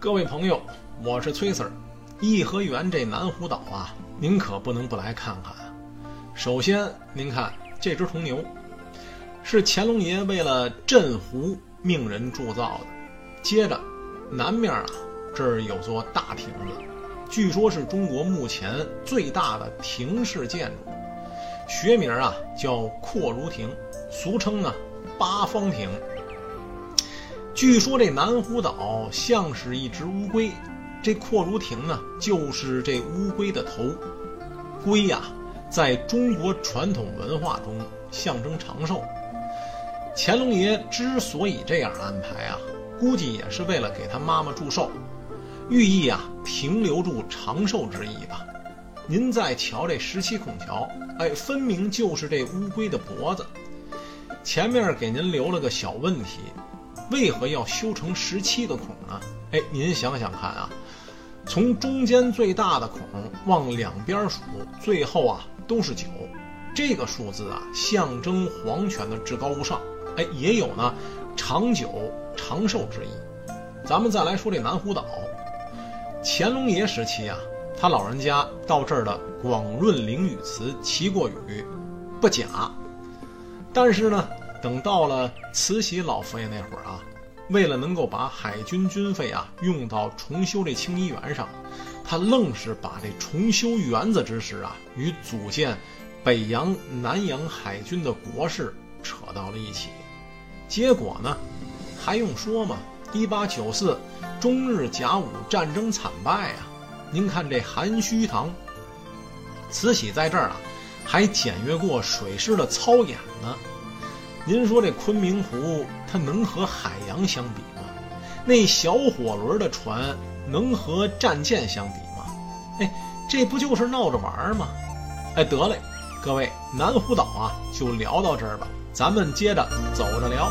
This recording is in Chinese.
各位朋友，我是崔 Sir。颐和园这南湖岛啊，您可不能不来看看。首先，您看这只铜牛，是乾隆爷为了镇湖命人铸造的。接着，南面啊，这儿有座大亭子，据说是中国目前最大的亭式建筑，学名啊叫阔如亭，俗称呢八方亭。据说这南湖岛像是一只乌龟，这阔如亭呢就是这乌龟的头。龟呀，在中国传统文化中象征长寿。乾隆爷之所以这样安排啊，估计也是为了给他妈妈祝寿，寓意啊停留住长寿之意吧。您再瞧这十七孔桥，哎，分明就是这乌龟的脖子。前面给您留了个小问题。为何要修成十七个孔呢？哎，您想想看啊，从中间最大的孔往两边数，最后啊都是九，这个数字啊象征皇权的至高无上，哎，也有呢长久长寿之意。咱们再来说这南湖岛，乾隆爷时期啊，他老人家到这儿的广润灵雨祠祈过雨，不假，但是呢。等到了慈禧老佛爷那会儿啊，为了能够把海军军费啊用到重修这清漪园上，他愣是把这重修园子之事啊与组建北洋、南洋海军的国事扯到了一起。结果呢，还用说吗？一八九四中日甲午战争惨败啊！您看这含虚堂，慈禧在这儿啊，还检阅过水师的操演呢。您说这昆明湖它能和海洋相比吗？那小火轮的船能和战舰相比吗？哎，这不就是闹着玩吗？哎，得嘞，各位，南湖岛啊，就聊到这儿吧，咱们接着走着聊。